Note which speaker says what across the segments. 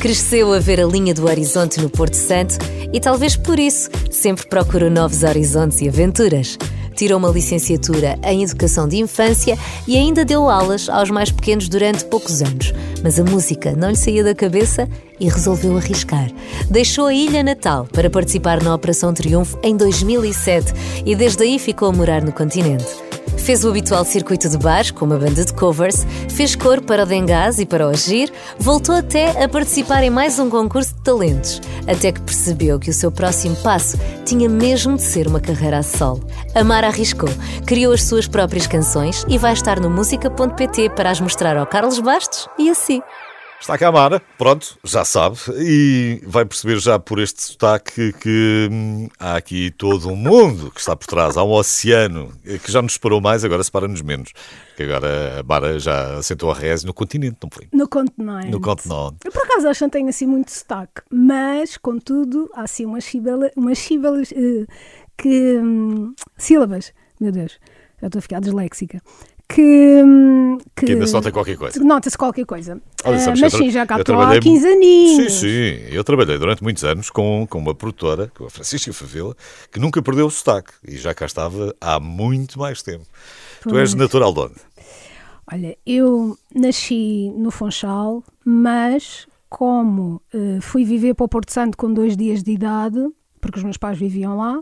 Speaker 1: Cresceu a ver a linha do horizonte no Porto Santo e talvez por isso sempre procurou novos horizontes e aventuras. Tirou uma licenciatura em Educação de Infância e ainda deu aulas aos mais pequenos durante poucos anos. Mas a música não lhe saía da cabeça e resolveu arriscar. Deixou a ilha natal para participar na Operação Triunfo em 2007 e desde aí ficou a morar no continente. Fez o habitual circuito de bares com uma banda de covers, fez cor para o Dengás e para o Agir, voltou até a participar em mais um concurso de talentos, até que percebeu que o seu próximo passo tinha mesmo de ser uma carreira a solo. Amar arriscou, criou as suas próprias canções e vai estar no música.pt para as mostrar ao Carlos Bastos e assim.
Speaker 2: Está cá a Mara, pronto, já sabe, e vai perceber já por este sotaque que hum, há aqui todo um mundo que está por trás, há um oceano que já nos separou mais, agora separa-nos menos. Que agora a Mara já assentou a reze no continente, não foi?
Speaker 3: No continente.
Speaker 2: No continente.
Speaker 3: Eu por acaso acho que não tenho assim muito sotaque, mas contudo há assim umas sílabas, umas sílabas uh, que. Um, sílabas, meu Deus, já estou a ficar disléxica que,
Speaker 2: que, que ainda se nota qualquer coisa.
Speaker 3: Nota-se qualquer coisa. Olha, uh, mas sim, já cá estou há 15 aninhos.
Speaker 2: Sim, sim. Eu trabalhei durante muitos anos com, com uma produtora, com a Francisca Favela, que nunca perdeu o sotaque e já cá estava há muito mais tempo. Pois. Tu és natural de onde?
Speaker 3: Olha, eu nasci no Funchal, mas como uh, fui viver para o Porto Santo com dois dias de idade, porque os meus pais viviam lá.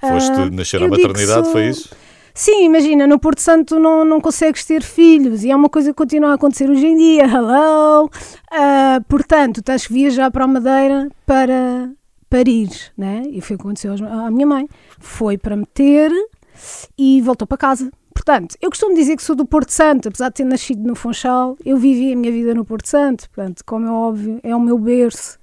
Speaker 2: Foste uh, nascer à maternidade, sou... foi isso?
Speaker 3: Sim, imagina, no Porto Santo não, não consegues ter filhos e é uma coisa que continua a acontecer hoje em dia. Hello! Uh, portanto, tens que viajar para a Madeira para parir, né? E foi o que aconteceu à minha mãe. Foi para meter e voltou para casa. Portanto, eu costumo dizer que sou do Porto Santo, apesar de ter nascido no Funchal, eu vivi a minha vida no Porto Santo, portanto, como é óbvio, é o meu berço.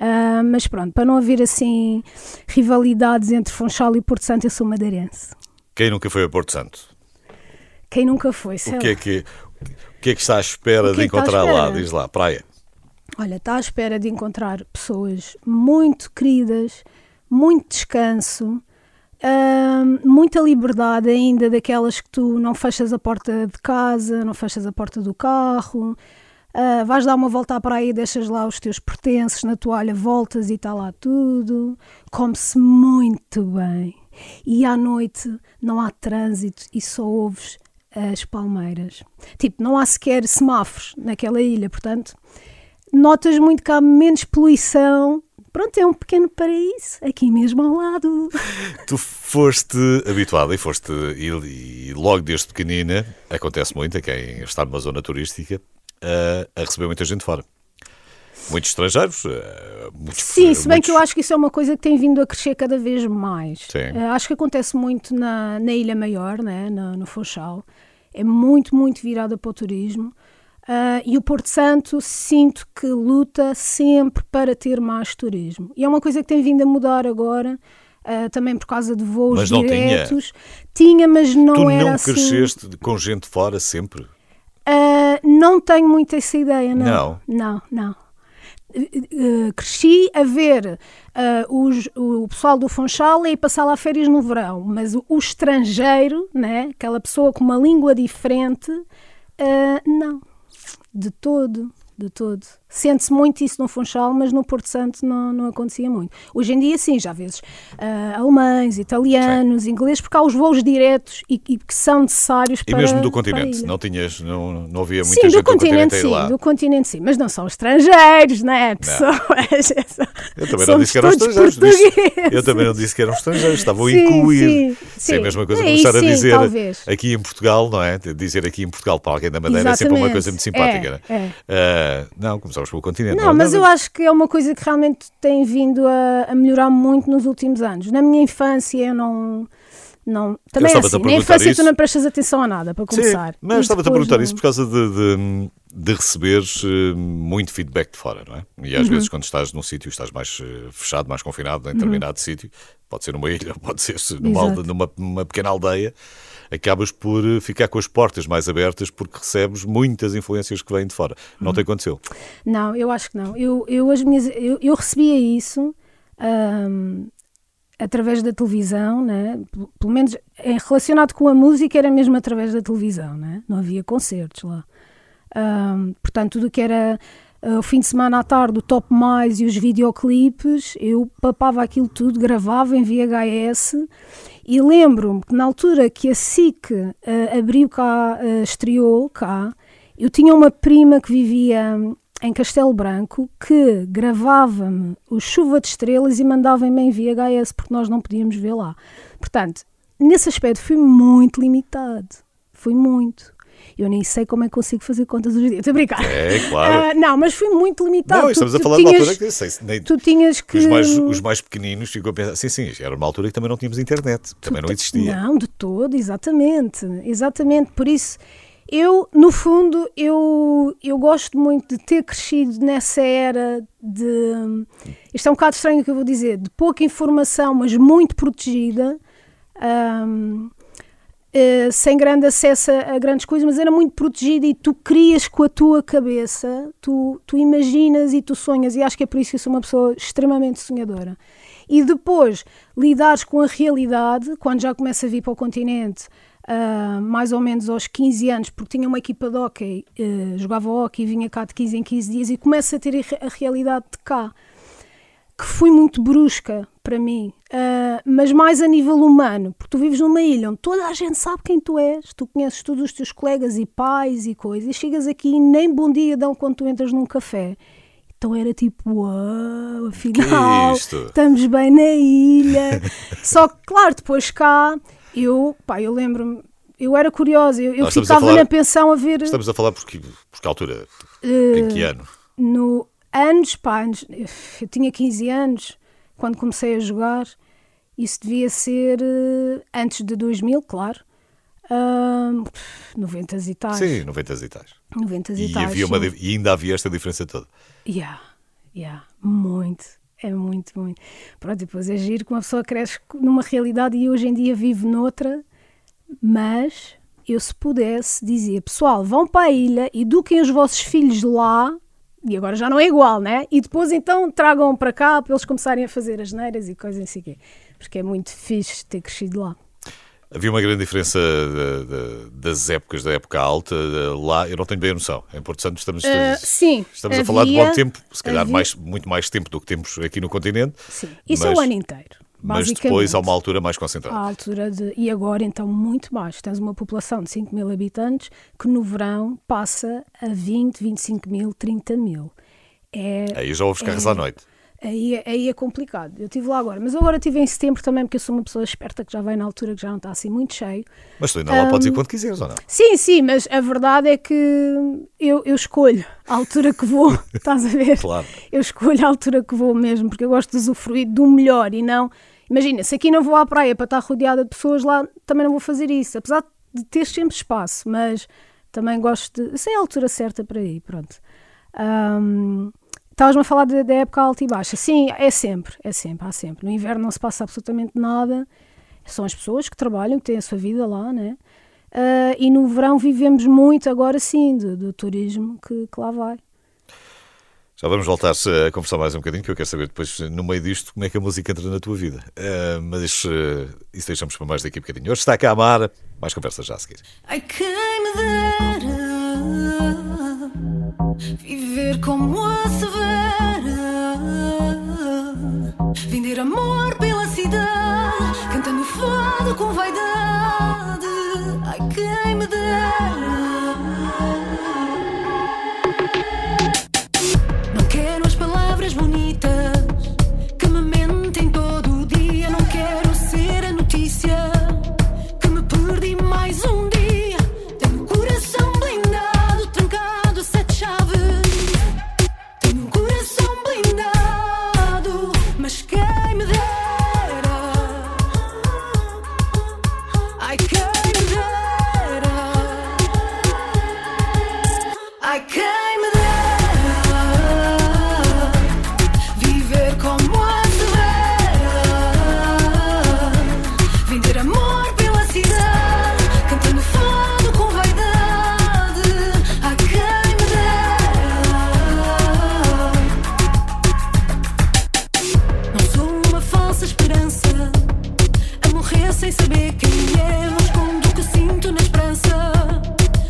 Speaker 3: Uh, mas pronto, para não haver assim rivalidades entre Funchal e Porto Santo, eu sou madeirense.
Speaker 2: Quem nunca foi a Porto Santo?
Speaker 3: Quem nunca foi, sei
Speaker 2: o que, é que, o que é que está à espera de é encontrar lá? Diz lá, praia.
Speaker 3: Olha, está à espera de encontrar pessoas muito queridas, muito descanso, muita liberdade ainda daquelas que tu não fechas a porta de casa, não fechas a porta do carro, uh, vais dar uma volta à praia e deixas lá os teus pertences na toalha, voltas e está lá tudo. Come-se muito bem e à noite não há trânsito e só ouves as palmeiras. Tipo, não há sequer semáforos naquela ilha, portanto, notas muito que há menos poluição. Pronto, é um pequeno paraíso aqui mesmo ao lado.
Speaker 2: Tu foste habituada e foste, e, e logo desde pequenina, acontece muito a quem está numa zona turística, a, a receber muita gente fora muitos estrangeiros. Eh, muitos,
Speaker 3: Sim, se bem muitos... que eu acho que isso é uma coisa que tem vindo a crescer cada vez mais.
Speaker 2: Sim.
Speaker 3: Uh, acho que acontece muito na, na Ilha Maior, né, no, no Funchal. É muito, muito virada para o turismo. Uh, e o Porto Santo sinto que luta sempre para ter mais turismo. E é uma coisa que tem vindo a mudar agora. Uh, também por causa de voos mas não diretos. Tinha. tinha, mas não
Speaker 2: tu
Speaker 3: era
Speaker 2: não
Speaker 3: assim.
Speaker 2: cresceste com gente fora sempre?
Speaker 3: Uh, não tenho muito essa ideia, não. Não, não. não. Uh, cresci a ver uh, os, o pessoal do Funchal e passar lá férias no verão, mas o, o, estrangeiro, né, aquela pessoa com uma língua diferente, uh, não, de todo, de todo. Sente-se muito isso no Funchal, mas no Porto Santo não, não acontecia muito. Hoje em dia, sim, já vezes uh, alemães, italianos, sim. ingleses, porque há os voos diretos e, e que são necessários
Speaker 2: e
Speaker 3: para.
Speaker 2: E mesmo do continente, não tinhas, não, não havia muita
Speaker 3: sim,
Speaker 2: gente
Speaker 3: do continente,
Speaker 2: do continente
Speaker 3: sim, do continente sim, mas não são estrangeiros, não é? Pessoas.
Speaker 2: Eu também não disse que eram estrangeiros. Disse, eu também não disse que eram estrangeiros, estavam a incluir. Sim, sim, é a mesma coisa que começar a dizer talvez. aqui em Portugal, não é? Dizer aqui em Portugal para alguém da Madeira Exatamente. é sempre uma coisa muito simpática. É, é. Uh, não, começamos pelo continente.
Speaker 3: Não, mas eu acho que é uma coisa que realmente tem vindo a, a melhorar muito nos últimos anos. Na minha infância eu não não, também é assim, na infância isso. tu não prestas atenção a nada, para começar. Sim,
Speaker 2: mas estava-te a perguntar não... isso por causa de, de, de, receberes eh, muito feedback de fora, não é? E às uhum. vezes quando estás num sítio, estás mais eh, fechado, mais confinado em uhum. determinado uhum. sítio, pode ser numa ilha, pode ser numa, alde, numa, numa pequena aldeia, acabas por eh, ficar com as portas mais abertas porque recebes muitas influências que vêm de fora. Não uhum. te aconteceu?
Speaker 3: Não, eu acho que não. Eu, eu, as minhas, eu, eu recebia isso através da televisão, né? pelo menos relacionado com a música era mesmo através da televisão, né? não havia concertos lá. Um, portanto, tudo que era uh, o fim de semana à tarde, o Top Mais e os videoclipes, eu papava aquilo tudo, gravava em VHS e lembro-me que na altura que a SIC uh, abriu cá, uh, estreou cá, eu tinha uma prima que vivia em Castelo Branco que gravava-me o Chuva de Estrelas e mandava-me em VHS porque nós não podíamos ver lá. Portanto, nesse aspecto fui muito limitado. Fui muito. Eu nem sei como é que consigo fazer contas hoje em dia. Estou a brincar.
Speaker 2: É, claro.
Speaker 3: Uh, não, mas fui muito limitado.
Speaker 2: Não, estamos tu, a falar de uma altura que sei, nem,
Speaker 3: tu tinhas que.
Speaker 2: Os mais, os mais pequeninos ficam a pensar. Sim, sim, era uma altura que também não tínhamos internet. Também
Speaker 3: tu,
Speaker 2: não existia.
Speaker 3: Não, de todo, exatamente. Exatamente. Por isso. Eu, no fundo, eu, eu gosto muito de ter crescido nessa era de. Isto é um bocado estranho o que eu vou dizer, de pouca informação, mas muito protegida. Um, Uh, sem grande acesso a, grandes coisas, mas era muito protegida e tu crias com a tua cabeça, tu, tu imaginas e tu sonhas, e acho que é por isso que eu sou uma pessoa extremamente sonhadora. E depois lidares com a realidade, quando já começa a vir para o continente, uh, mais ou menos aos 15 anos, porque tinha uma equipa de hockey, uh, jogava hockey e vinha cá de 15 em 15 dias, e começa a ter a realidade de cá que foi muito brusca para mim, uh, mas mais a nível humano, porque tu vives numa ilha onde toda a gente sabe quem tu és, tu conheces todos os teus colegas e pais e coisas, e chegas aqui e nem bom dia dão quando tu entras num café. Então era tipo, uau, afinal, estamos bem na ilha. Só que, claro, depois cá, eu, pá, eu lembro-me, eu era curiosa, eu, eu ficava falar, na pensão a ver.
Speaker 2: Estamos a falar porque, altura? Uh, em que ano?
Speaker 3: No, anos, pá, anos, eu tinha 15 anos quando comecei a jogar, isso devia ser uh, antes de 2000, claro. Uh, 90 e tais.
Speaker 2: Sim, 90 e tais.
Speaker 3: 90 e,
Speaker 2: e
Speaker 3: tais.
Speaker 2: Havia uma, e ainda havia esta diferença toda.
Speaker 3: Yeah, yeah, muito. É muito, muito. Pronto, depois é giro que uma pessoa cresce numa realidade e hoje em dia vive noutra, mas eu se pudesse dizia, pessoal, vão para a ilha, eduquem os vossos filhos lá e agora já não é igual, né? E depois então tragam para cá para eles começarem a fazer as neiras e coisas assim, porque é muito fixe ter crescido lá.
Speaker 2: Havia uma grande diferença de, de, das épocas, da época alta, lá, eu não tenho bem a noção. Em Porto Santo estamos,
Speaker 3: uh, sim,
Speaker 2: estamos havia, a falar de bom tempo, se calhar mais, muito mais tempo do que temos aqui no continente.
Speaker 3: Sim, isso mas... é o ano inteiro.
Speaker 2: Mas depois há uma altura mais concentrada.
Speaker 3: A altura de, e agora então muito mais. Tens uma população de 5 mil habitantes que no verão passa a 20, 25 mil, 30 mil.
Speaker 2: É, aí já ouves carros é, à noite.
Speaker 3: Aí, aí é complicado. Eu estive lá agora, mas agora estive em setembro também, porque eu sou uma pessoa esperta que já vai na altura que já não está assim muito cheio.
Speaker 2: Mas tu ainda lá um, podes ir quando quiseres, ou não?
Speaker 3: Sim, sim, mas a verdade é que eu, eu escolho a altura que vou, estás a ver?
Speaker 2: Claro.
Speaker 3: Eu escolho a altura que vou mesmo, porque eu gosto de usufruir do melhor e não Imagina, se aqui não vou à praia para estar rodeada de pessoas, lá também não vou fazer isso. Apesar de ter sempre espaço, mas também gosto de. Sei a altura certa para ir, pronto. Um, Estavas-me a falar da época alta e baixa. Sim, é sempre, é sempre, há sempre. No inverno não se passa absolutamente nada. São as pessoas que trabalham, que têm a sua vida lá, né? Uh, e no verão vivemos muito agora sim do, do turismo que, que lá vai.
Speaker 2: Já vamos voltar a conversar mais um bocadinho, que eu quero saber depois, no meio disto, como é que a música entra na tua vida. Uh, mas uh, isso deixamos para mais daqui a bocadinho. Hoje está cá a Mara, mais conversas já a seguir.
Speaker 4: Ai, quem me dera viver como a severa, vender amor pela cidade, cantando fado com vaidade. sem saber quem é. Não escondo o que sinto na esperança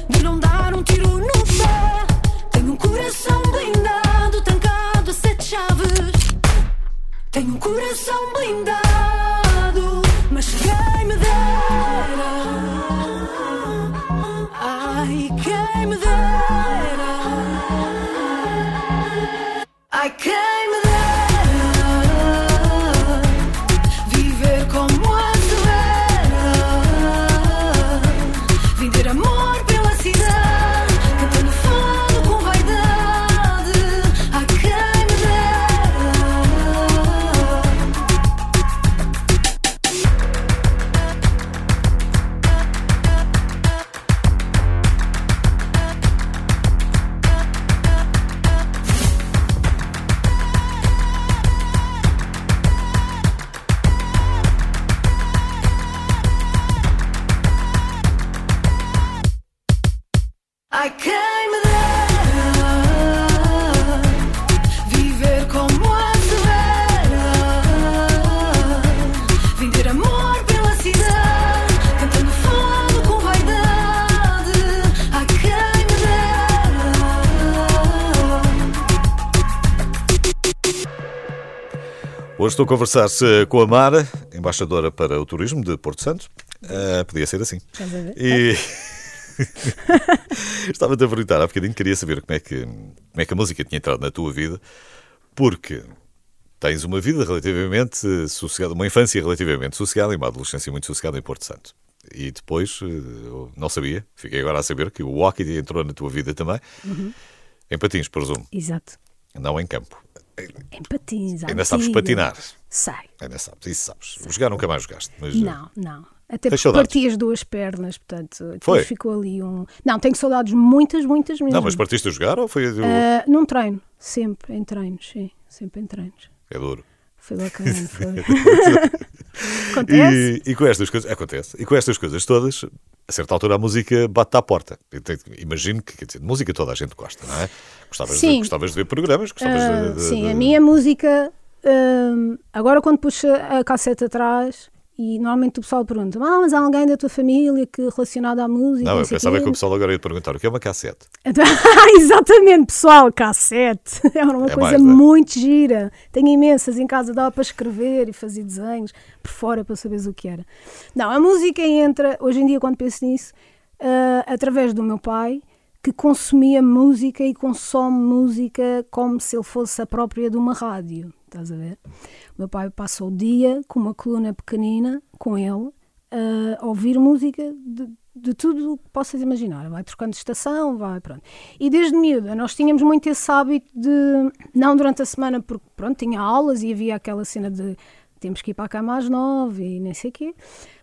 Speaker 4: de não dar um tiro no pé. Tenho um coração blindado, trancado a sete chaves. Tenho um coração blindado, mas quem me dera. Ai, quem me dera. I can't
Speaker 2: Hoje estou a conversar com a Mara, embaixadora para o turismo de Porto Santo. Eh, podia ser assim.
Speaker 3: Estás a ver?
Speaker 2: E estava-te a perguntar há bocadinho, queria saber como é, que, como é que a música tinha entrado na tua vida, porque tens uma vida relativamente sossegada, uma infância relativamente sossegada e uma adolescência muito sossegada em Porto Santo. E depois, eh, não sabia, fiquei agora a saber que o hockey entrou na tua vida também, em patins, presumo,
Speaker 3: Exato.
Speaker 2: não em campo.
Speaker 3: Em patins.
Speaker 2: Ainda sabes
Speaker 3: antiga.
Speaker 2: patinar.
Speaker 3: Sei.
Speaker 2: Ainda sabes, isso sabes. Jogar nunca mais jogaste. Mas, eh,
Speaker 3: Não, não. Até porque
Speaker 2: saudades?
Speaker 3: parti as duas pernas, portanto, depois
Speaker 2: Foi?
Speaker 3: ficou ali um. Não, tenho saudades muitas, muitas mesmo.
Speaker 2: Não, mas partiste a jogar ou foi.
Speaker 3: Ah, num treino, sempre em treinos, sim, sempre em treinos.
Speaker 2: É duro.
Speaker 3: Foi bacana, foi. Acontece?
Speaker 2: E, e com estas coisas, acontece, e com estas coisas todas, a certa altura a música bate à porta. Imagino que, quer dizer, de música toda a gente gosta, não é? Gostavas, de,
Speaker 3: Sim.
Speaker 2: gostavas de ver programas, gostavas
Speaker 3: Ah,
Speaker 2: de, de-
Speaker 3: sim,
Speaker 2: de-
Speaker 3: a minha música, hum, agora quando puxa a cassete atrás, e normalmente o pessoal pergunta: ah, mas há alguém da tua família que relacionado à música?
Speaker 2: Não, eu
Speaker 3: sei
Speaker 2: pensava
Speaker 3: quê?"
Speaker 2: que o pessoal agora ia perguntar o que é uma cassete.
Speaker 3: Então, Exatamente, pessoal, cassete. É uma
Speaker 2: É
Speaker 3: coisa
Speaker 2: mais, é?
Speaker 3: muito gira. Tenho imensas em casa, dava para escrever e fazer desenhos por fora para saberes o que era. Não, a música entra, hoje em dia, quando penso nisso, ah, através do meu pai, que consumia música e consome música como se ele fosse a própria de uma rádio. Estás a ver? O meu pai passa o dia com uma coluna pequenina com ele a ouvir música de, de tudo o que possas imaginar. Vai trocando de estação, vai, pronto. E desde miúda nós tínhamos muito esse hábito de, não durante a semana, porque pronto, tinha aulas e havia aquela cena de temos que ir para a cama às nove e nem sei o quê,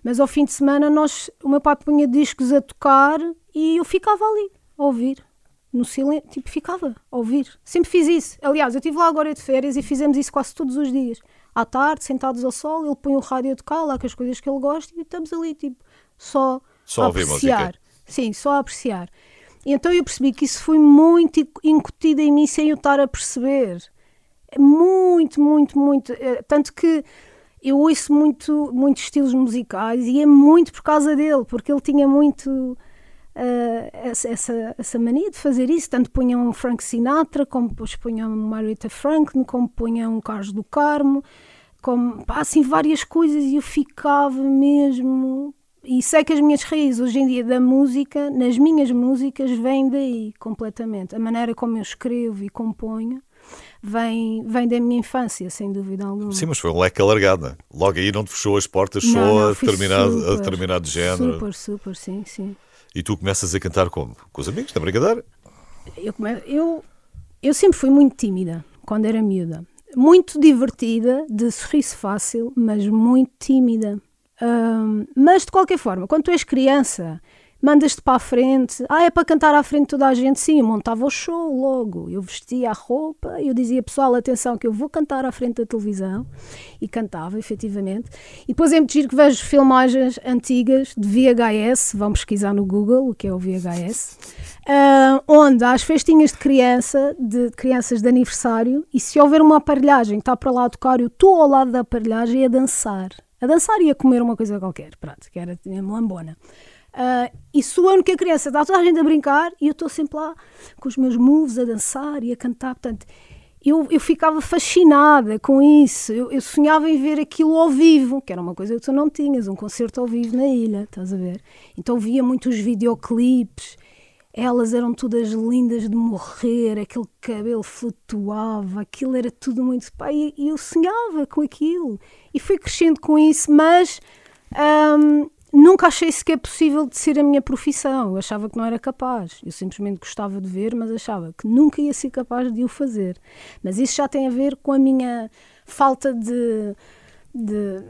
Speaker 3: mas ao fim de semana nós, o meu pai punha discos a tocar e eu ficava ali a ouvir. No silêncio, tipo, ficava a ouvir. Sempre fiz isso. Aliás, eu estive lá agora de férias e fizemos isso quase todos os dias. À tarde, sentados ao sol, ele põe o rádio a tocar lá com as coisas que ele gosta e estamos ali, tipo, só,
Speaker 2: Só a
Speaker 3: apreciar.
Speaker 2: música.
Speaker 3: Sim, só a apreciar. E então eu percebi que isso foi muito inc- incutido em mim sem eu estar a perceber. Muito, muito, muito. Eh, Tanto que eu ouço muito, muitos estilos musicais e é muito por causa dele, porque ele tinha muito essa, essa, essa mania de fazer isso. Tanto punha um Frank Sinatra, como depois punha um Marietta Franklin, como punha um Carlos do Carmo, como pá, assim várias coisas e eu ficava mesmo. E sei que as minhas raízes hoje em dia da música, nas minhas músicas, vêm daí completamente. A maneira como eu escrevo e componho vem, vem da minha infância, sem dúvida alguma.
Speaker 2: Sim, mas foi um leque alargado. não é? Logo aí não te fechou as portas
Speaker 3: Não,
Speaker 2: só
Speaker 3: não,
Speaker 2: a, determinado, a
Speaker 3: super,
Speaker 2: determinado género.
Speaker 3: Super, super, sim, sim.
Speaker 2: E tu começas a cantar como? Com os amigos, na brincadeira?
Speaker 3: Eu, eu, eu sempre fui muito tímida quando era miúda. Muito divertida, de sorriso fácil, mas muito tímida. Mas de qualquer forma, quando tu és criança, mandas-te para a frente. Ah, é para cantar à frente de toda a gente? Sim, eu montava o show logo. Eu vestia a roupa, eu dizia pessoal, atenção, que eu vou cantar à frente da televisão. E cantava, efetivamente. E depois é muito giro que vejo filmagens antigas de VHS, vão pesquisar no Google o que é o VHS, ah, onde há as festinhas de criança, de crianças de aniversário, e se houver uma aparelhagem está para lá a tocar, eu estou ao lado da aparelhagem a dançar. A dançar e a comer uma coisa qualquer, pronto, que era uma lambona. Ah, e sou a única criança, está toda a gente a brincar e eu estou sempre lá com os meus moves a dançar e a cantar. Portanto, eu, eu ficava fascinada com isso. Eu, eu sonhava em ver aquilo ao vivo, que era uma coisa que tu não tinhas, um concerto ao vivo na ilha, estás a ver? Então via muitos videoclipes, elas eram todas lindas de morrer, aquele cabelo flutuava, aquilo era tudo muito. Pá, e, eu sonhava com aquilo. E fui crescendo com isso, mas. hum, Nunca achei sequer possível de ser a minha profissão. Eu achava que não era capaz. Eu simplesmente gostava de ver, mas achava que nunca ia ser capaz de o fazer. Mas isso já tem a ver com a minha falta de. De-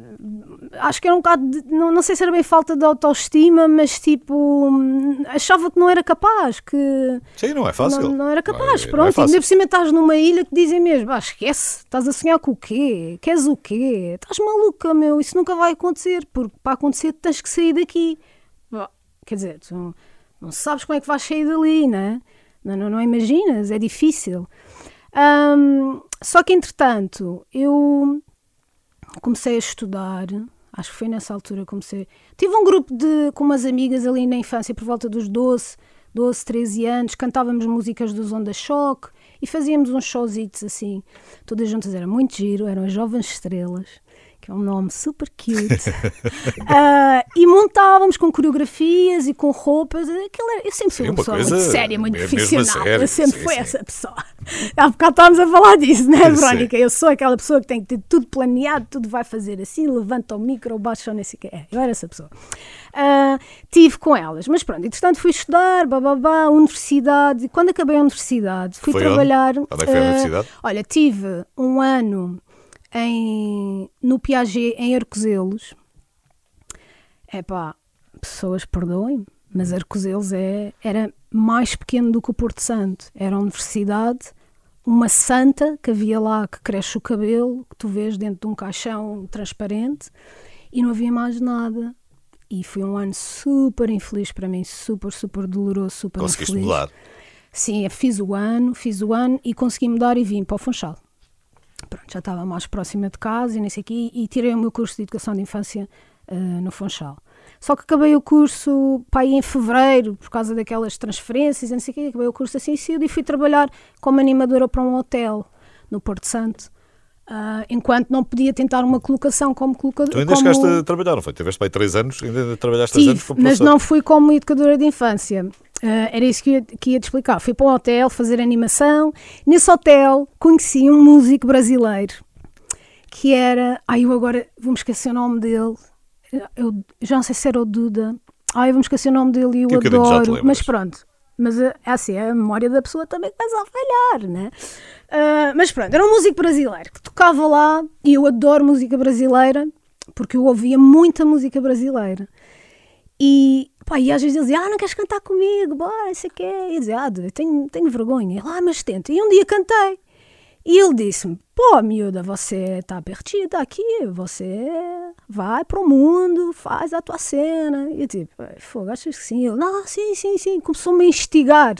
Speaker 3: acho que era um bocado. de- não, não sei se era bem falta de autoestima, mas tipo. achava que não era capaz. Que
Speaker 2: Sim, não é fácil.
Speaker 3: não, não era capaz,
Speaker 2: Não é-
Speaker 3: pronto.
Speaker 2: não é
Speaker 3: ainda por cima estás numa ilha que dizem mesmo: ah, esquece, estás a sonhar com o quê? Queres o quê? Estás maluca, meu, isso nunca vai acontecer, porque para acontecer tens que sair daqui. Bom, Quer dizer, tu não, sabes como é que vais sair dali, né? não, não, não imaginas, é difícil. Ahm, só que entretanto, eu comecei a estudar, acho que foi nessa altura que comecei. Tive um grupo de, com umas amigas ali na infância, por volta dos 12, 12, 13 anos, cantávamos músicas dos Onda Choque e fazíamos uns showzitos assim, todas juntas, era muito giro, eram as Jovens Estrelas, que é um nome super cute. Ah, e montávamos com coreografias e com roupas, aquilo era- eu sempre fui
Speaker 2: Sim,
Speaker 3: uma
Speaker 2: uma
Speaker 3: pessoa muito séria, muito profissional,
Speaker 2: sério,
Speaker 3: eu sempre
Speaker 2: sim,
Speaker 3: fui
Speaker 2: sim.
Speaker 3: essa pessoa. Há bocado estávamos a falar disso, não é. Verónica? Eu sou aquela pessoa que tem que ter tudo planeado, tudo vai fazer assim, levanta o micro, baixa nem sei o que. É, eu era essa pessoa. Ah, tive com elas, mas pronto, entretanto fui estudar, bababá, universidade. E Quando acabei a universidade, fui
Speaker 2: Foi onde?
Speaker 3: trabalhar.
Speaker 2: Onde é que foi a
Speaker 3: ah,
Speaker 2: universidade?
Speaker 3: Olha, tive um ano em, no Piaget, em Arcozelos. É pá, pessoas perdoem, mas Arcozelos é, era mais pequeno do que o Porto Santo. Era a universidade, uma santa que havia lá que cresce o cabelo, que tu vês dentro de um caixão transparente, e não havia mais nada. E foi um ano super infeliz para mim, super, super doloroso, super
Speaker 2: Conseguiste
Speaker 3: infeliz.
Speaker 2: mudar.
Speaker 3: Sim, fiz o ano, fiz o ano e consegui mudar e vim para o Funchal. Pronto, já estava mais próxima de casa e nem sei quê, e tirei o meu curso de Educação de Infância eh, no Funchal. Só que acabei o curso pá, aí em fevereiro, por causa daquelas transferências não sei o quê, acabei o curso assim e fui trabalhar como animadora para um hotel no Porto Santo, ah, enquanto não podia tentar uma colocação como colocadora.
Speaker 2: Tu ainda
Speaker 3: como...
Speaker 2: chegaste a trabalhar, não foi? Tiveste para aí 3 anos, ainda trabalhaste 3
Speaker 3: Tive,
Speaker 2: anos como
Speaker 3: mas não fui como educadora de infância. Ah, era isso que ia, que ia te explicar. Fui para um hotel fazer animação. Nesse hotel conheci um músico brasileiro que era. Ai, eu agora vou-me esquecer o nome dele. Eu já não sei se era o Duda. Ai, eu vou-me esquecer o nome dele e eu
Speaker 2: Que
Speaker 3: adoro. Mas pronto. Mas é assim, a memória da pessoa também começa a falhar, né? Ah, mas pronto, era um músico brasileiro que tocava lá e eu adoro música brasileira porque eu ouvia muita música brasileira. E, pá, e às vezes ele dizia, ah, não queres cantar comigo? Bora, isso aqui. E eu dizia, ah, tenho, tenho vergonha. Ele, ah, mas tenta. E um dia cantei. E ele disse-me, pô, miúda, você está perdida aqui, você vai para o mundo, faz a tua cena. E eu tipo, fogo, achas que sim? Ele, não, sim, sim, sim. Começou-me a instigar.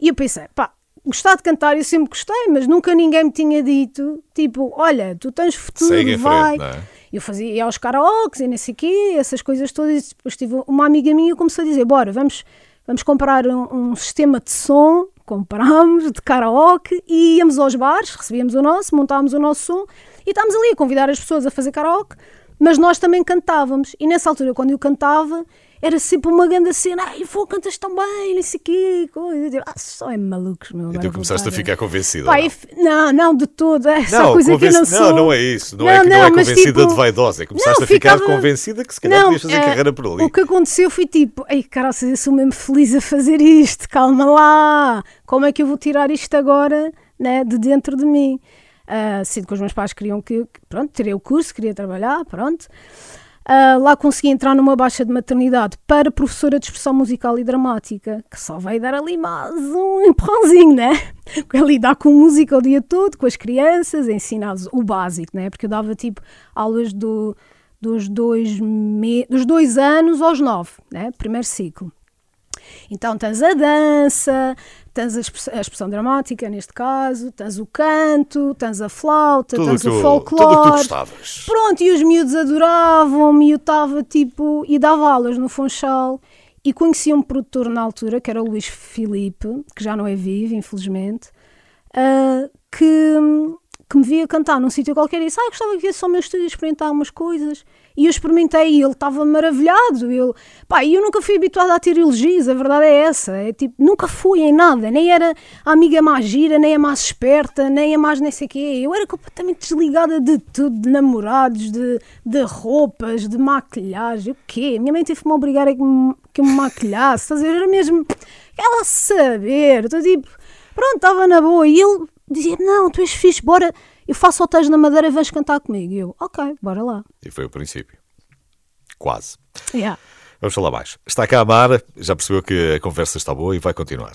Speaker 3: E eu pensei, pá, gostar de cantar eu sempre gostei, mas nunca ninguém me tinha dito, tipo, olha, tu tens futuro,
Speaker 2: Segue
Speaker 3: vai.
Speaker 2: frente, é?
Speaker 3: Eu fazia ia aos karaokes e não sei o quê, essas coisas todas. E depois tive uma amiga minha começou a dizer: Bora, vamos, vamos comprar um, um sistema de som. Comprámos de karaoke e íamos aos bares, recebíamos o nosso, montávamos o nosso som e estávamos ali a convidar as pessoas a fazer karaoke, mas nós também cantávamos. E nessa altura, quando eu cantava, era sempre uma grande cena: Ai, vou, cantas tão bem, não sei o quê. Coisa. Ah, só é malucos, meu.
Speaker 2: E tu
Speaker 3: vou
Speaker 2: começaste a ficar convencida.
Speaker 3: Pá,
Speaker 2: não?
Speaker 3: não, não, de todo. É essa
Speaker 2: Não,
Speaker 3: coisa que eu não sou.
Speaker 2: não, não é isso. Não, é que não, é
Speaker 3: mas
Speaker 2: convencida
Speaker 3: tipo-
Speaker 2: de vaidosa. É que começaste
Speaker 3: Não,
Speaker 2: a ficar
Speaker 3: ficava-
Speaker 2: convencida que se calhar podias fazer
Speaker 3: é,
Speaker 2: carreira por ali.
Speaker 3: O que aconteceu foi tipo, ei, caralho, eu sou mesmo feliz a fazer isto, calma lá, como é que eu vou tirar isto agora né, de dentro de mim? Sendo que os meus pais queriam que, que, pronto, tirei o curso, queria trabalhar, pronto. Ah, lá consegui entrar numa baixa de maternidade para professora de expressão musical e dramática, que só veio dar ali mais um empurrãozinho, né? Porque é lidar com música o dia todo, com as crianças, ensinar-lhes o básico, né? Porque eu dava tipo aulas do, dos, dois me- dos dois anos aos nove, né? Primeiro ciclo. Então tens a dança, tens a express- a expressão dramática, neste caso, tens o canto, tens a flauta,
Speaker 2: Tudo
Speaker 3: tens o folclore.
Speaker 2: tudo que tu gostavas.
Speaker 3: Pronto, e os miúdos adoravam-me, e eu estava tipo, e dava aulas no Funchal e conheci um produtor na altura, que era o Luís Filipe, que já não é vivo, infelizmente, ah, que
Speaker 2: devia cantar num sítio qualquer e disse, ah, gostava que viesse ao meu estúdio experimentar umas coisas. E eu experimentei e ele estava maravilhado. Ele, eu nunca fui habituada a ter elogios, a verdade é essa. É tipo, nunca fui em nada, nem era a amiga mais gira, nem a mais esperta, nem a mais nem sei quê. Eu era completamente desligada de tudo, de namorados, de, de roupas, de maquilhagem, o quê? Minha mãe teve-me obrigar a que me, que me maquilhasse? Era mesmo ela saber, estou tipo, pronto, estava na boa. E ele dizia: Não, tu és fixe, bora, eu faço hotéis na Madeira e vens cantar comigo. E eu, ok, bora lá.
Speaker 3: E foi o princípio. Quase.
Speaker 2: Yeah.
Speaker 3: Vamos falar mais. Está cá a Mara, já percebeu que a conversa está boa e vai continuar.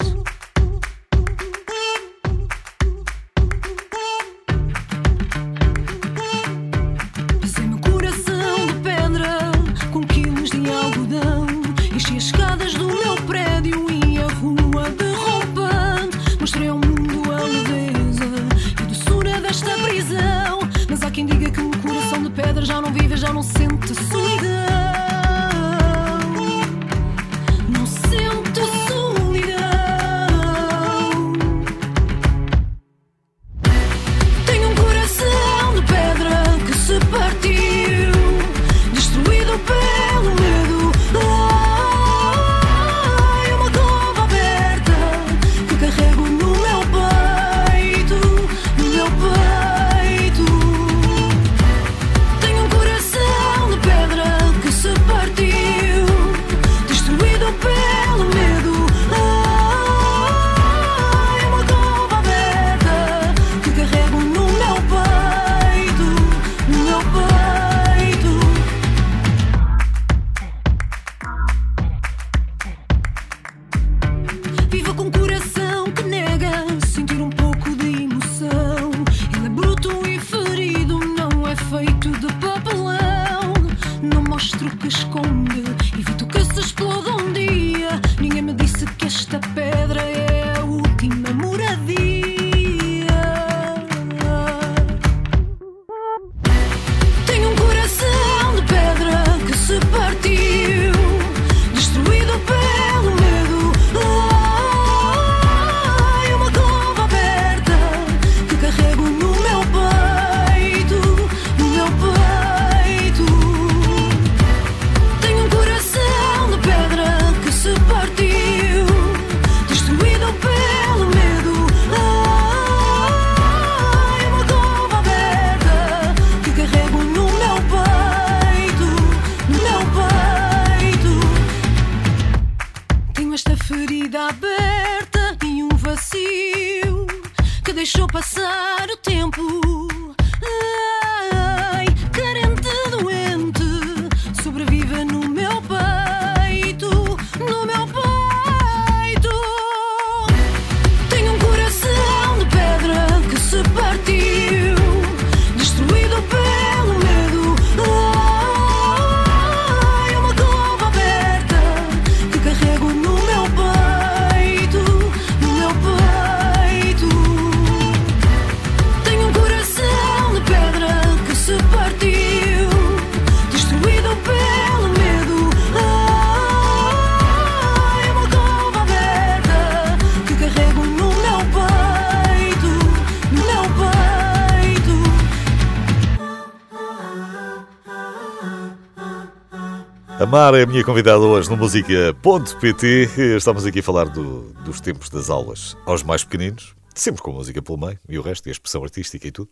Speaker 5: A
Speaker 3: Mara é a minha convidada hoje no Música.pt. Estamos aqui a falar do- dos tempos das aulas aos mais pequeninos, sempre com música pelo meio e o resto, e a expressão artística e tudo.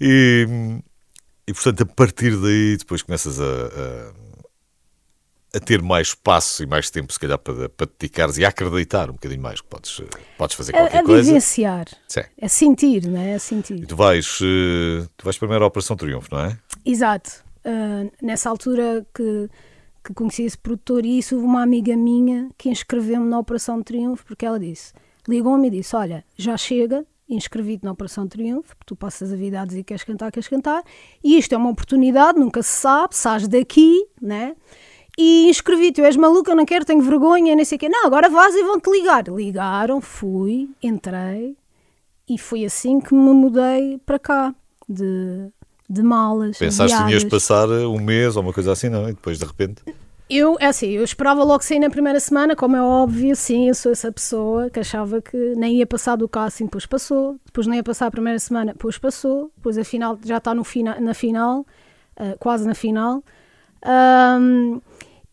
Speaker 3: E, e, portanto, a partir daí, depois começas a, a- a ter mais espaço e mais tempo, se calhar, para, para te dedicares e a acreditar um bocadinho mais que podes, podes fazer qualquer
Speaker 2: A, a
Speaker 3: coisa.
Speaker 2: vivenciar,
Speaker 3: Sim.
Speaker 2: a sentir, não é? A
Speaker 3: E
Speaker 2: sentir.
Speaker 3: tu vais, eh, tu vais primeiro à Operação Triunfo, não é?
Speaker 2: Exato. Ah, nessa altura que, que conheci esse produtor e isso houve uma amiga minha que inscreveu-me na Operação Triunfo porque ela disse, ligou-me e disse, olha, já chega, inscrevi-te na Operação Triunfo, tu passas a vida a dizer que queres cantar, queres cantar, e isto é uma oportunidade, nunca se sabe, sais daqui, né? E inscrevi-te, tu és maluca, não quero, tenho vergonha, nem sei o quê. Não, agora vás e vão-te ligar. Ligaram, fui, entrei, e foi assim que me mudei para cá, de, de malas.
Speaker 3: Pensaste que de passar um mês ou uma coisa assim, não? E depois, de repente, Eu, é assim, eu esperava logo sair na primeira semana, como é óbvio, sim, eu sou essa pessoa que achava que nem ia passar do casting, depois passou, depois nem ia passar a primeira semana, depois passou, depois a final já está no fina, na final, uh, quase na final. Um,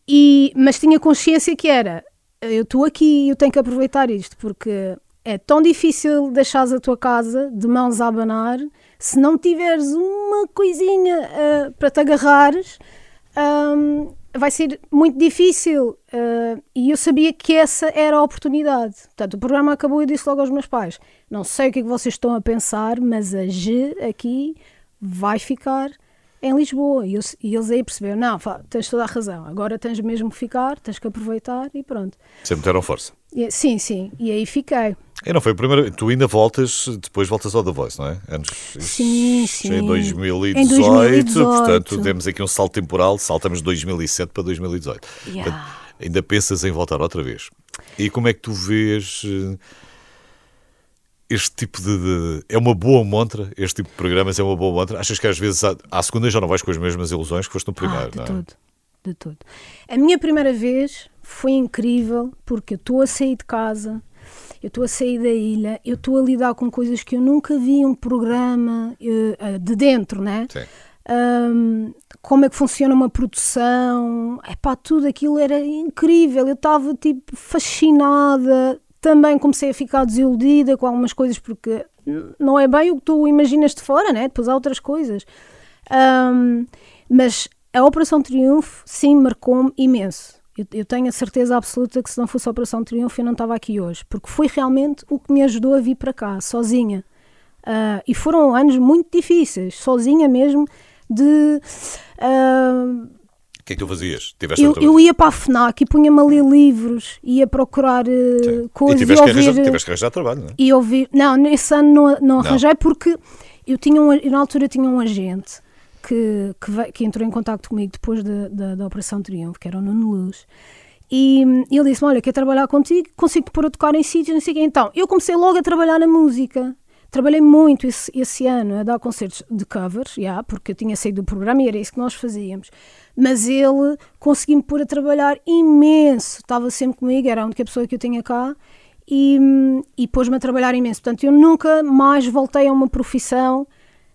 Speaker 3: e, mas tinha consciência que era, eu estou aqui e eu tenho que aproveitar isto, porque é tão difícil deixares a tua casa de mãos a abanar se não tiveres uma coisinha uh, para te agarrares. Um, vai ser muito difícil uh, e eu sabia que essa era a oportunidade. Portanto, o programa acabou e eu disse logo aos meus pais: Não sei o que é que vocês estão a pensar, mas a G aqui vai ficar em Lisboa. E, eu, e eles aí perceberam: Não, tens toda a razão, agora tens mesmo que ficar, tens que aproveitar e pronto.
Speaker 2: Sempre deram força.
Speaker 3: E, sim, sim, e aí fiquei.
Speaker 2: E não foi a primeira. Tu ainda voltas, depois voltas ao The Voice, não é?
Speaker 3: Anos, sim, sim.
Speaker 2: Em 2018, em 2018, portanto, temos aqui um salto temporal, saltamos de 2007 para 2018. Yeah. Portanto, ainda pensas em voltar outra vez. E como é que tu vês eh, este tipo de, de, É uma boa montra? Este tipo de programas é uma boa montra? Achas que às vezes à, à segunda já não vais com as mesmas ilusões que foste no primeiro, ah,
Speaker 3: de
Speaker 2: não é?
Speaker 3: Todo, de todo. A minha primeira vez foi incrível porque eu estou a sair de casa eu estou a sair da ilha, eu estou a lidar com coisas que eu nunca vi um programa uh, de dentro, né? Sim. Um, como é que funciona uma produção, é pá, tudo aquilo era incrível, eu estava tipo fascinada, também comecei a ficar desiludida com algumas coisas porque não é bem o que tu imaginas de fora, né? Depois há outras coisas. Um, mas a Operação Triunfo, sim, marcou-me imenso. Eu, eu, tenho a certeza absoluta que se não fosse a Operação Triunfo eu não estava aqui hoje, porque foi realmente o que me ajudou a vir para cá, sozinha. Uh, e foram anos muito difíceis, sozinha mesmo, de.
Speaker 2: Uh, o que é que tu fazias?
Speaker 3: Eu, eu, ia para a FNAC e punha-me a ler livros, ia procurar uh, coisas.
Speaker 2: E tiveste, e ouvir, que arranjar, tiveste que arranjar trabalho, não é?
Speaker 3: E ouvir, não, nesse ano não, não arranjei não. porque eu tinha um, na altura tinha um agente que, que, veio, que entrou em contato comigo depois da, da, da Operação Triunfo, que era o Nuno Luz. E, ele disse: Olha, quero trabalhar contigo, consigo-te pôr a tocar em sítios, não sei o quê. Então, eu comecei logo a trabalhar na música. Trabalhei muito esse, esse ano a dar concertos de covers, yeah, porque eu tinha saído do programa e era isso que nós fazíamos. Mas ele conseguiu-me pôr a trabalhar imenso, estava sempre comigo, era a única pessoa que eu tinha cá e, e pôs-me a trabalhar imenso. Portanto, eu nunca mais voltei a uma profissão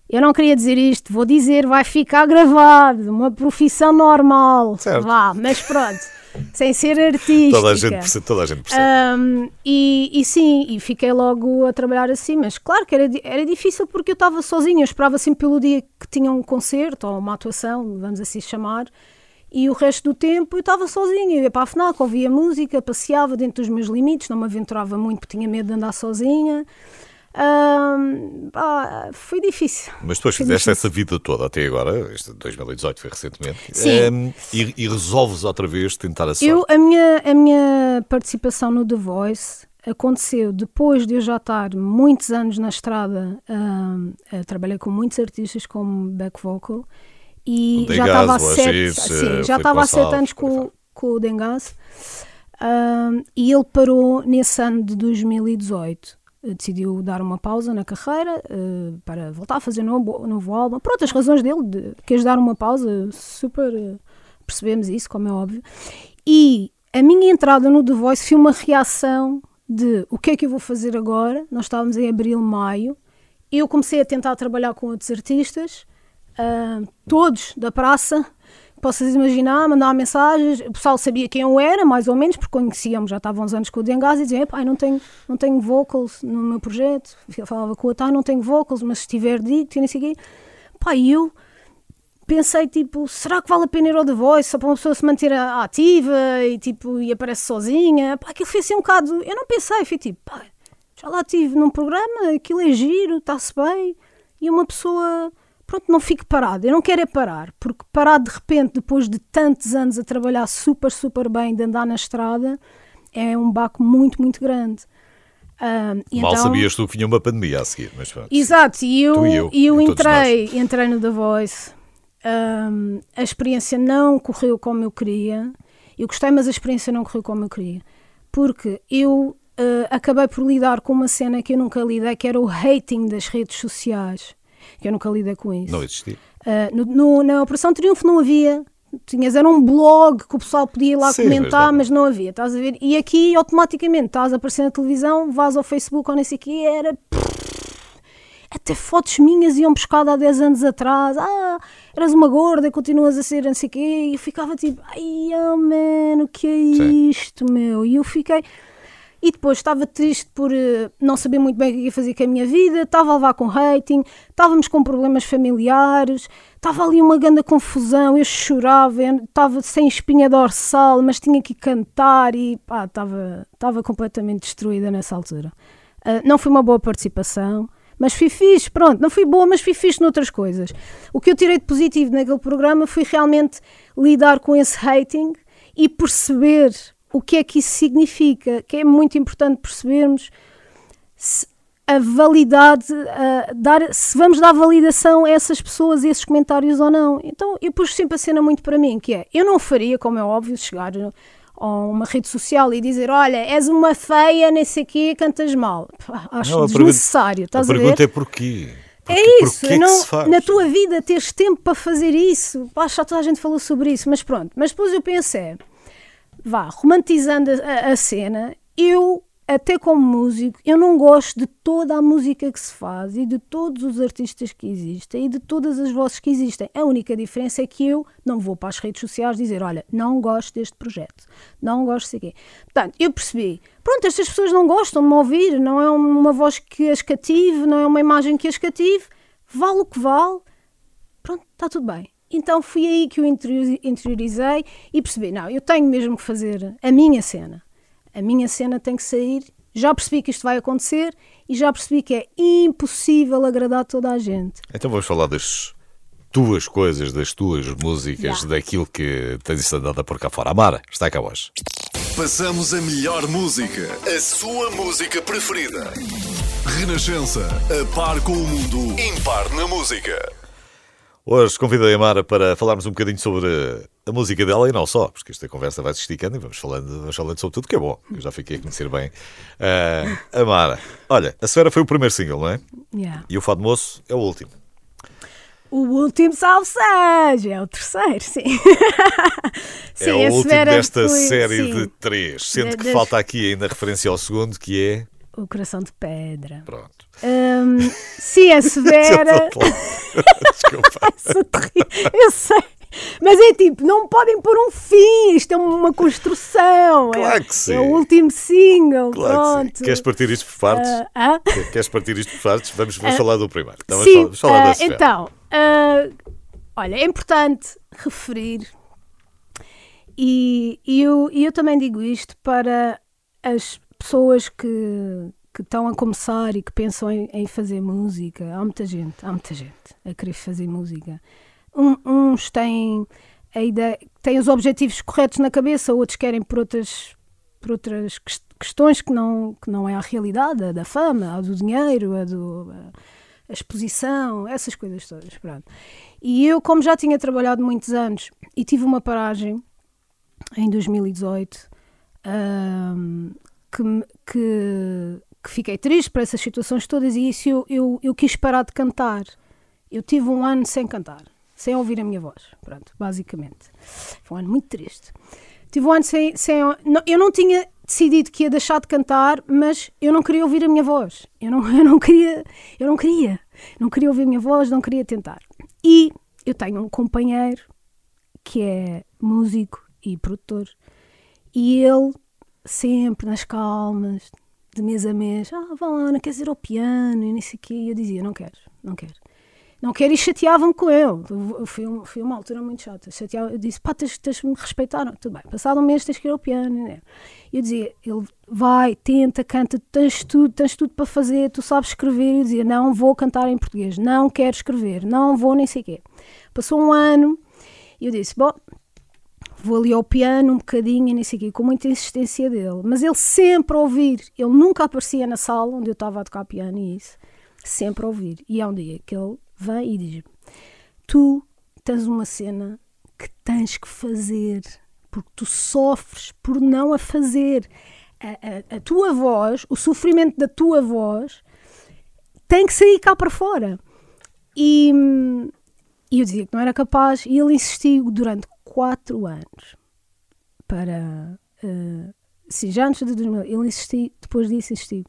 Speaker 3: eu não queria dizer isto, vou dizer, vai ficar gravado, uma profissão normal. Certo. Vá, mas pronto, sem ser artista.
Speaker 2: Toda a gente percebe. Toda a gente percebe.
Speaker 3: Um, e, e sim, e fiquei logo a trabalhar assim, mas claro que era, era difícil porque eu estava sozinha, eu esperava sempre pelo dia que tinha um concerto ou uma atuação, vamos assim chamar, e o resto do tempo eu estava sozinha, eu ia para a FNAC, ouvia música, passeava dentro dos meus limites, não me aventurava muito porque tinha medo de andar sozinha ah, foi difícil.
Speaker 2: Mas depois
Speaker 3: foi
Speaker 2: fizeste difícil. essa vida toda até agora, este 2018 foi recentemente,
Speaker 3: Sim.
Speaker 2: e, e, resolves outra vez tentar a sorte.
Speaker 3: Eu, a, minha, a minha participação no The Voice aconteceu depois de eu já estar muitos anos na estrada, trabalhei com muitos artistas como back vocal e já estava há sete, sim, já estava há sete anos com, com o Dengas e ele parou nesse ano de 2018 decidiu dar uma pausa na carreira uh, para voltar a fazer novo, novo álbum, por outras razões dele, de, quis dar uma pausa, super uh, percebemos isso, como é óbvio. E a minha entrada no The Voice foi uma reação de o que é que eu vou fazer agora? Nós estávamos em abril, maio, eu comecei a tentar trabalhar com outros artistas, uh, todos da praça, possas imaginar, mandar mensagens, o pessoal sabia quem eu era, mais ou menos, porque conhecíamos, já estavam uns anos com o Dengaz e diziam, pai, não tenho, não tenho vocals no meu projeto, eu falava com o Otá, não tenho vocals, mas se tiver, digo, não sei. Pá, e eu pensei, tipo, será que vale a pena ir ao The Voice só para uma pessoa se manter ativa e, tipo, e aparece sozinha? Pá, aquilo foi assim um bocado, eu não pensei, fui tipo, pá, já lá estive num programa, aquilo é giro, está-se bem, e uma pessoa pronto, não fique parado. Eu não quero é parar, porque parar de repente, depois de tantos anos a trabalhar super, super bem, de andar na estrada, é um baco muito, muito grande.
Speaker 2: Um, Mal então, sabias tu que vinha uma pandemia a seguir, mas pronto.
Speaker 3: Exato, e eu, e eu, eu entrei, entrei no The Voice. Um, a experiência não correu como eu queria. Eu gostei, mas a experiência não correu como eu queria. Porque eu uh, acabei por lidar com uma cena que eu nunca lidei, que era o hating das redes sociais eu nunca lidei com isso.
Speaker 2: Não existia?
Speaker 3: Uh, no, no, na Operação Triunfo não havia, Tinhas era um blog que o pessoal podia ir lá
Speaker 2: Sim,
Speaker 3: comentar,
Speaker 2: mas
Speaker 3: mas
Speaker 2: não-
Speaker 3: havia, estás a ver? E aqui automaticamente estás a aparecer na televisão, vais ao Facebook ou nem sei o que, era até fotos minhas iam buscar há 10 anos atrás. Ah, eras uma gorda e continuas a ser não sei o quê. E eu ficava tipo, ai, oh, man, o que é
Speaker 2: Sim.
Speaker 3: isto, meu? E eu fiquei. E depois estava triste por eh, não saber muito bem o que ia fazer com a minha vida, estava a levar com hating, estávamos com problemas familiares, estava ali uma grande confusão, eu chorava, estava sem espinha dorsal, mas tinha que cantar e pá, estava, estava completamente destruída nessa altura. Ah, não foi uma boa participação, mas fui fixe, pronto, não fui boa, mas fui fixe noutras coisas. O que eu tirei de positivo naquele programa foi realmente lidar com esse hating e perceber o que é que isso significa, que é muito importante percebermos se a validade, a dar, se vamos dar validação a essas pessoas e esses comentários ou não. Então eu pus sempre a cena muito para mim, que é, eu não faria, como é óbvio, chegar a uma rede social e dizer, olha, és uma feia, nem sei o quê, cantas mal. Acho
Speaker 2: Não, a pergunta-
Speaker 3: desnecessário,
Speaker 2: A
Speaker 3: estás a, ver?
Speaker 2: pergunta é porquê? Porquê-
Speaker 3: É isso,
Speaker 2: que
Speaker 3: não- na tua vida teres tempo para fazer isso. Pá, já toda a gente falou sobre isso, mas pronto. Mas depois eu pensei, vá, romantizando a, a- cena, eu, até como músico, eu não gosto de toda a música que se faz e de todos os artistas que existem e de todas as vozes que existem. A única diferença é que eu não vou para as redes sociais dizer, olha, não gosto deste projeto, não gosto de quê. Portanto, eu percebi, pronto, estas pessoas não gostam de me ouvir, não é uma voz que as cative, não é uma imagem que as cative, vale o que vale, pronto, está tudo bem. Então fui aí que eu interiori- interiorizei e percebi, não, eu tenho mesmo que fazer a minha cena. A minha cena tem que sair. Já percebi que isto vai acontecer e já percebi que é impossível agradar toda a gente.
Speaker 2: Então vamos falar das tuas coisas, das tuas músicas,
Speaker 3: Yeah.
Speaker 2: daquilo que tens andado a por cá fora. Amara, está cá hoje.
Speaker 6: Passamos a melhor música, a sua música preferida. Renascença, a par com o mundo, impar na música.
Speaker 2: Hoje convidei a Amara para falarmos um bocadinho sobre a música dela e não só, porque esta conversa vai se esticando e vamos falando, vamos falando sobre tudo que é bom. Eu já fiquei a conhecer bem a Amara. Olha, a Sfera foi o primeiro single, não é?
Speaker 3: Yeah.
Speaker 2: E o Fado Moço é o último.
Speaker 3: O último salve seja, é o terceiro, sim.
Speaker 2: é o
Speaker 3: a
Speaker 2: último
Speaker 3: Severa
Speaker 2: desta
Speaker 3: foi-
Speaker 2: série
Speaker 3: sim,
Speaker 2: de três. Sendo que
Speaker 3: das-
Speaker 2: falta aqui ainda referência ao segundo, que é.
Speaker 3: O coração de pedra.
Speaker 2: Pronto.
Speaker 3: Hum, sim, a Severa.
Speaker 2: Desculpa.
Speaker 3: Terrível, eu sei. Mas é tipo, não podem pôr um fim, isto é uma construção.
Speaker 2: Claro
Speaker 3: é,
Speaker 2: que sim.
Speaker 3: É o último single,
Speaker 2: Claro que sim. Queres partir isto por partes?
Speaker 3: Ah, ah?
Speaker 2: Queres partir isto por partes? Vamos, vamos falar do primeiro. Não, vamos
Speaker 3: Sim,
Speaker 2: falar, vamos falar da
Speaker 3: ah,
Speaker 2: Sfera.
Speaker 3: então, olha, é importante referir, e, e eu, e eu também digo isto para as pessoas que, que estão a começar e que pensam em, em fazer música. Há muita gente, há muita gente a querer fazer música. Um- uns têm a ideia, têm os objetivos corretos na cabeça, outros querem por outras, por outras ques- questões que não, que não é a realidade, a da fama, a do dinheiro, a do. a- a exposição, essas coisas todas. Pronto. E eu, como já tinha trabalhado muitos anos e tive uma paragem em 2018, ahm, que, que, que fiquei triste por essas situações todas e isso eu, eu, eu quis parar de cantar. Eu tive um ano sem cantar, sem ouvir a minha voz. Pronto, basicamente. Foi um ano muito triste. Tive um ano sem. sem não- eu não tinha decidido que ia deixar de cantar, mas eu não queria ouvir a minha voz. Eu não, eu não queria. Eu não queria. Não queria ouvir a minha voz, não queria tentar. E eu tenho um companheiro que é músico e produtor. E ele, sempre nas calmas, de mês a mês, ah, vá lá, não queres ir ao piano e nem sei o quê. E eu dizia, não quero, não quero. Não quero e chateavam com ele. Eu Fui, um- uma altura muito chata. Chateava, eu disse, pá, tens, tens de me respeitar. Tudo bem, passado um mês tens que ir ao piano. Né? Eu dizia, ele vai, tenta, canta, tens tudo, tens tudo para fazer, tu sabes escrever. Eu dizia, não vou cantar em português, não quero escrever, não vou nem sei o quê. Passou um ano e eu disse, bom, vou ali ao piano um bocadinho e nem sei o quê, com muita insistência dele. Mas ele sempre a ouvir, ele nunca aparecia na sala onde eu estava a tocar piano e isso, sempre a ouvir. E há um dia que ele vem e diz tu tens uma cena que tens que fazer, porque tu sofres por não a fazer. A, a- a tua voz, o sofrimento da tua voz, tem que sair cá para fora. E, hum, e eu dizia que não era capaz, e ele insistiu durante quatro anos para. eh, sim, já antes de 2000, ele insisti, depois disso insisti.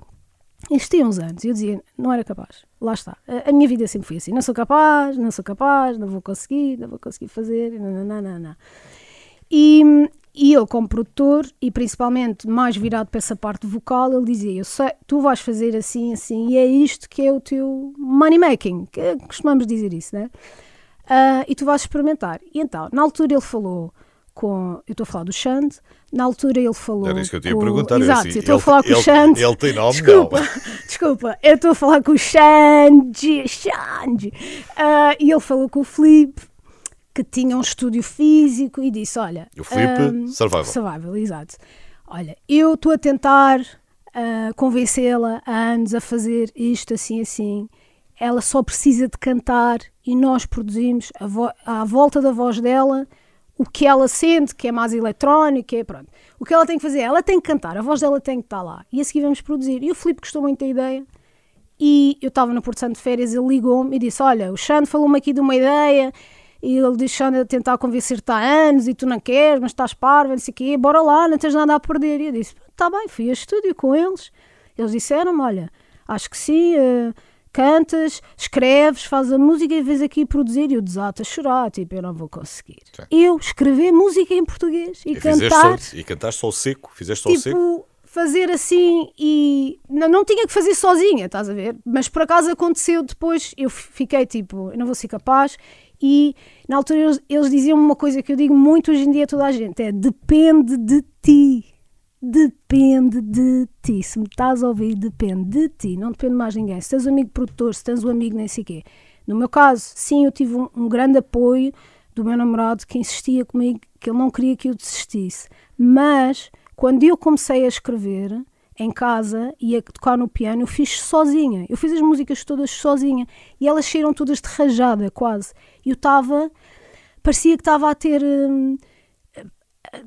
Speaker 3: Insisti uns anos e eu dizia, não era capaz. Lá está. A, a minha vida sempre foi assim: não sou capaz, não sou capaz, não vou conseguir, não vou conseguir fazer, não, não, não, não. E, e ele, como produtor, e principalmente mais virado para essa parte vocal, ele dizia: Eu sei, tu vais fazer assim, assim, e é isto que é o teu money making, que costumamos dizer isso, né? Ah, e tu vais experimentar. E então, na altura ele falou com. Eu estou a falar do Xande, na altura ele falou.
Speaker 2: Era isso que eu tinha
Speaker 3: com,
Speaker 2: a perguntar.
Speaker 3: Exato,
Speaker 2: assim,
Speaker 3: eu estou a
Speaker 2: ele-
Speaker 3: falar com
Speaker 2: ele-
Speaker 3: o Xande.
Speaker 2: Ele tem nome?
Speaker 3: Desculpa,
Speaker 2: Não.
Speaker 3: desculpa, eu estou a falar com o Xande, Xande. Ah, e ele falou com o Filipe, que tinha um estúdio físico, e disse: Olha.
Speaker 2: O Filipe,
Speaker 3: ahm,
Speaker 2: Survival.
Speaker 3: Survival, exato. Olha, eu estou a tentar ah, convencê-la há anos a fazer isto assim, assim. Ela só precisa de cantar e nós produzimos à volta da voz dela o que ela sente, que é mais eletrónico, é pronto. O que ela tem que fazer? Ela tem que cantar, a voz dela tem que estar lá. E a seguir vamos produzir. E o Filipe gostou muito da ideia. E eu estava no Porto Santo de férias, ele ligou-me e disse: Olha, o Xande falou-me aqui de uma ideia. E ele disse: Xande, a tentar convencer-te há anos e tu não queres, mas estás parva, não sei o quê, bora lá, não tens nada a perder. E eu disse: Está bem, fui a estúdio com eles. Eles disseram-me: Olha, acho que sim, eh, cantas, escreves, fazes a música e vês aqui produzir. E eu desato a chorar, tipo, eu não vou conseguir.
Speaker 2: Sim.
Speaker 3: Eu escrever música em português e,
Speaker 2: E,
Speaker 3: cantar
Speaker 2: só, e cantaste só o seco? Fizeste só o seco?
Speaker 3: tipo, fazer assim e não, não tinha que fazer sozinha, estás a ver? Mas por acaso aconteceu depois, eu fiquei tipo, eu não vou ser capaz. E na altura eles, eles diziam uma coisa que eu digo muito hoje em dia a toda a gente: é depende de ti. Depende de ti. Se me estás a ouvir, depende de ti. Não depende mais de ninguém. Se tens um amigo produtor, se tens um amigo nem sei quê. No meu caso, sim, eu tive um, um grande apoio do meu namorado que insistia comigo que ele não queria que eu desistisse. Mas quando eu comecei a escrever em casa e a tocar no piano, eu fiz sozinha. Eu fiz as músicas todas sozinha e elas saíram todas de rajada, quase. E eu estava, parecia que estava a ter. hum,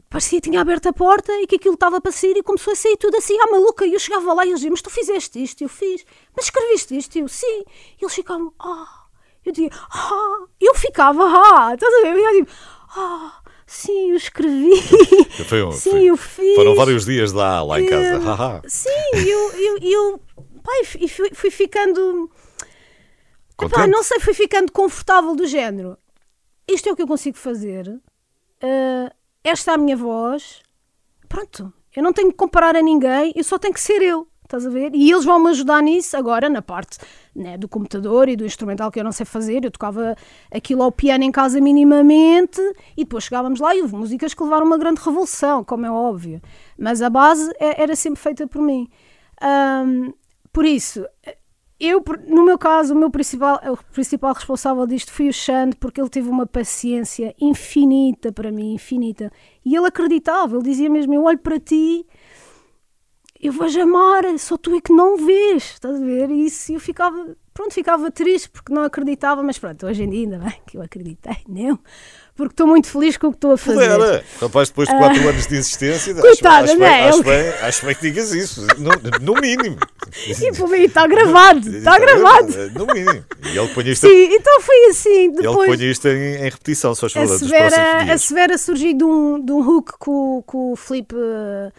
Speaker 3: parecia que tinha aberto a porta e que aquilo estava para sair e começou a sair tudo assim à maluca. E eu chegava lá e eles diziam: Mas tu fizeste isto? Eu fiz. Mas escreveste isto? Eu, sim. E eles ficavam: Ah. Eu dizia: Ah. Eu ficava: Ah. Estás a ver? Eu tipo: Ah. Sim, eu escrevi.
Speaker 2: Foi um-
Speaker 3: sim,
Speaker 2: foi-
Speaker 3: eu fiz.
Speaker 2: Foram vários dias lá, lá em casa. Haha.
Speaker 3: Sim, eu, eu, eu pai, fui, fui ficando. Epá, não sei, fui ficando confortável do género. Isto é o que eu consigo fazer. eh, esta é a minha voz. Pronto. Eu não tenho que comparar a ninguém, eu só tenho que ser eu. Estás a ver? E eles vão me ajudar nisso agora, na parte né, do computador e do instrumental que eu não sei fazer. Eu tocava aquilo ao piano em casa minimamente e depois chegávamos lá e houve músicas que levaram uma grande revolução, como é óbvio. Mas a base é- era sempre feita por mim. Ahm, por isso, eu, no meu caso, o meu principal, o principal responsável disto foi o Xande, porque ele teve uma paciência infinita para mim, infinita. E ele acreditava, ele dizia mesmo: Eu olho para ti, eu vejo amar, só tu é que não vês, estás a ver? E isso eu ficava, pronto, ficava triste porque não acreditava, mas pronto, hoje em dia ainda bem que eu acreditei, não, porque estou muito feliz com o que estou a fazer.
Speaker 2: Pudera. Rapaz, depois de 4 anos de insistência, acho-
Speaker 3: Coitada,
Speaker 2: acho,
Speaker 3: não
Speaker 2: bem,
Speaker 3: é?
Speaker 2: acho,
Speaker 3: Ele-
Speaker 2: bem, acho bem que digas isso. No, no mínimo.
Speaker 3: E por mim, está gravado, está gravado.
Speaker 2: No mínimo. E ele põe isto,
Speaker 3: Sim, então foi assim,
Speaker 2: ele
Speaker 3: depois...
Speaker 2: põe isto em, em repetição, só
Speaker 3: A
Speaker 2: dos próximos
Speaker 3: Severa, a. Severa surgiu de um, de um hook o, que o Filipe eh,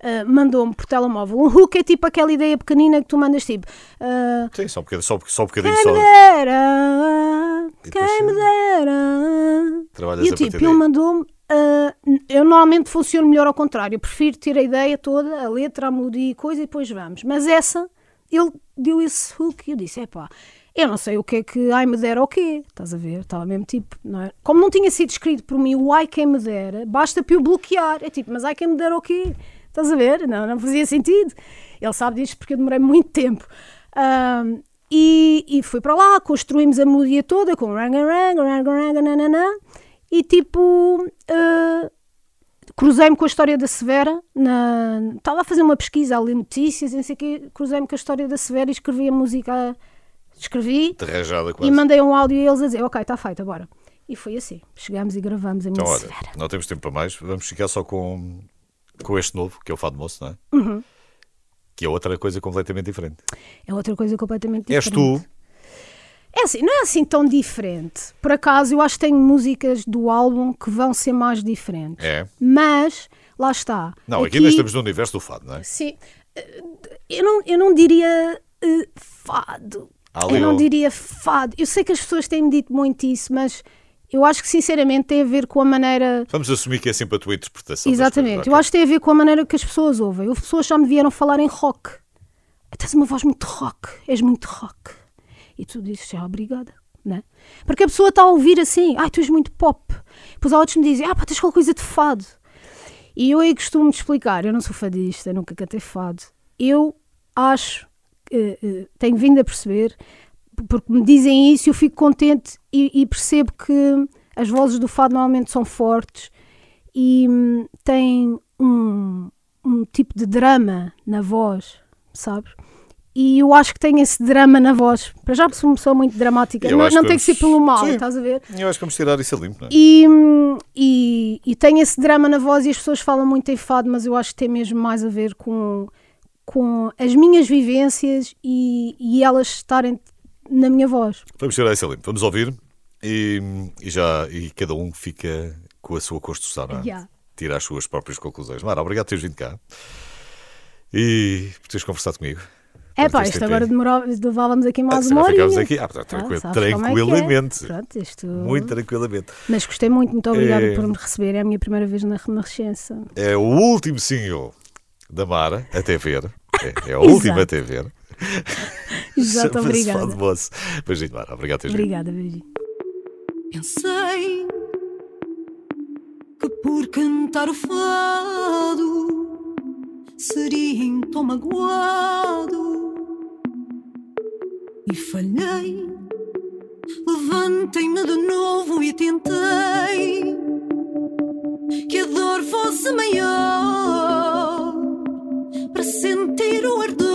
Speaker 3: eh, mandou-me por telemóvel. Um hook é tipo aquela ideia pequenina que tu mandas tipo eh,
Speaker 2: Sim, só um bocadinho, só, só um bocadinho
Speaker 3: Quem
Speaker 2: só.
Speaker 3: me dera, quem me dera.
Speaker 2: Trabalhas
Speaker 3: E eu tipo, ele mandou-me. eh, eu normalmente funciono melhor ao contrário. Eu prefiro ter a ideia toda, a letra, a melodia e coisa e depois vamos. Mas essa, ele deu esse hook e eu disse: epá, eu não sei o que é que ai me dera o quê. Estás a ver? Estava mesmo tipo, não é? Como não tinha sido escrito por mim o ai quem me dera, basta para eu bloquear. É tipo, mas ai quem me dera o quê? Estás a ver? Não, não fazia sentido. Ele sabe disto porque eu demorei muito tempo. Ahm, e, e fui para lá, construímos a melodia toda com ranga ranga ranga ranga nananã, e tipo ah, cruzei-me com a história da Severa na... estava a fazer uma pesquisa a ler notícias não sei o quê, cruzei-me com a história da Severa e escrevi a música escrevi
Speaker 2: De rajada
Speaker 3: e
Speaker 2: quase.
Speaker 3: mandei um áudio a eles a dizer ok, está feito, bora e foi assim, chegamos e gravamos a minha
Speaker 2: Então, olha,
Speaker 3: Severa
Speaker 2: não temos tempo para mais. Vamos ficar só com, com este novo, que é o Fado Moço, não é?
Speaker 3: Uhum.
Speaker 2: Que é outra coisa completamente diferente.
Speaker 3: é outra coisa completamente
Speaker 2: És
Speaker 3: diferente
Speaker 2: tu,
Speaker 3: é
Speaker 7: assim, não é assim tão diferente. Por acaso, eu acho que tenho músicas do álbum que vão ser mais diferentes.
Speaker 2: É.
Speaker 7: Mas, lá está.
Speaker 2: Não, aqui, ainda estamos no universo do fado, não é?
Speaker 7: Sim. Eu não, eu não diria eh, fado. Eu não diria fado. Eu sei que as pessoas têm-me dito muito isso, mas eu acho que sinceramente tem a ver com a maneira.
Speaker 2: Vamos assumir que é sempre a tua interpretação.
Speaker 7: Exatamente.
Speaker 2: coisas,
Speaker 7: Eu acho que tem a ver com a maneira que as pessoas ouvem. Houve pessoas que já me vieram falar em rock. Tens uma voz muito rock. És muito rock. E tu dizes, ah, obrigada. Né? Porque a pessoa está a ouvir assim, ah, tu és muito pop. Depois há outros que me dizem, ah, pá, tens qualquer coisa de fado. E eu aí costumo explicar, eu não sou fadista, nunca cantei fado. Eu acho, eh, eh, tenho vindo a perceber, porque me dizem isso, eu fico contente e, e percebo que as vozes do fado normalmente são fortes e hum, têm um, um tipo de drama na voz, sabes? E eu acho que tem esse drama na voz. Para já sou uma pessoa muito dramática. Não, não tem que ser pelo mal,
Speaker 2: Sim.
Speaker 7: estás a ver?
Speaker 2: Eu acho que vamos tirar isso a limpo, não é?
Speaker 7: E, hum, e, e tem esse drama na voz e as pessoas falam muito em fado, mas eu acho que tem mesmo mais a ver com, com as minhas vivências e, e elas estarem na minha voz.
Speaker 2: Vamos tirar isso a limpo. Vamos ouvir e, e já e cada um fica com a sua construção, não é?
Speaker 7: Yeah.
Speaker 2: Tira as suas próprias conclusões. Mara, obrigado por teres vindo cá e por teres conversado comigo.
Speaker 7: É pá, isto
Speaker 2: tempo.
Speaker 7: agora demorava, levávamos aqui mais uma horinha.
Speaker 2: aqui, ah,
Speaker 7: Ah,
Speaker 2: tranquilo-
Speaker 7: sabes como é é.
Speaker 2: tranquilamente.
Speaker 7: Pronto, isto...
Speaker 2: Muito tranquilamente.
Speaker 7: Mas gostei muito, muito obrigada
Speaker 2: É.
Speaker 7: por me receber. É a minha primeira vez na Renascença.
Speaker 2: É o último single da Mara, até ver. É, é a última até ver.
Speaker 7: Exato, obrigada.
Speaker 2: Fado Moço. Beijinho, Mara. Obrigado teres.
Speaker 7: Obrigada, beijinho.
Speaker 3: Pensei que por cantar o fado seria em tom magoado e falhei. Levantei-me de novo e tentei que a dor fosse maior para sentir o ardor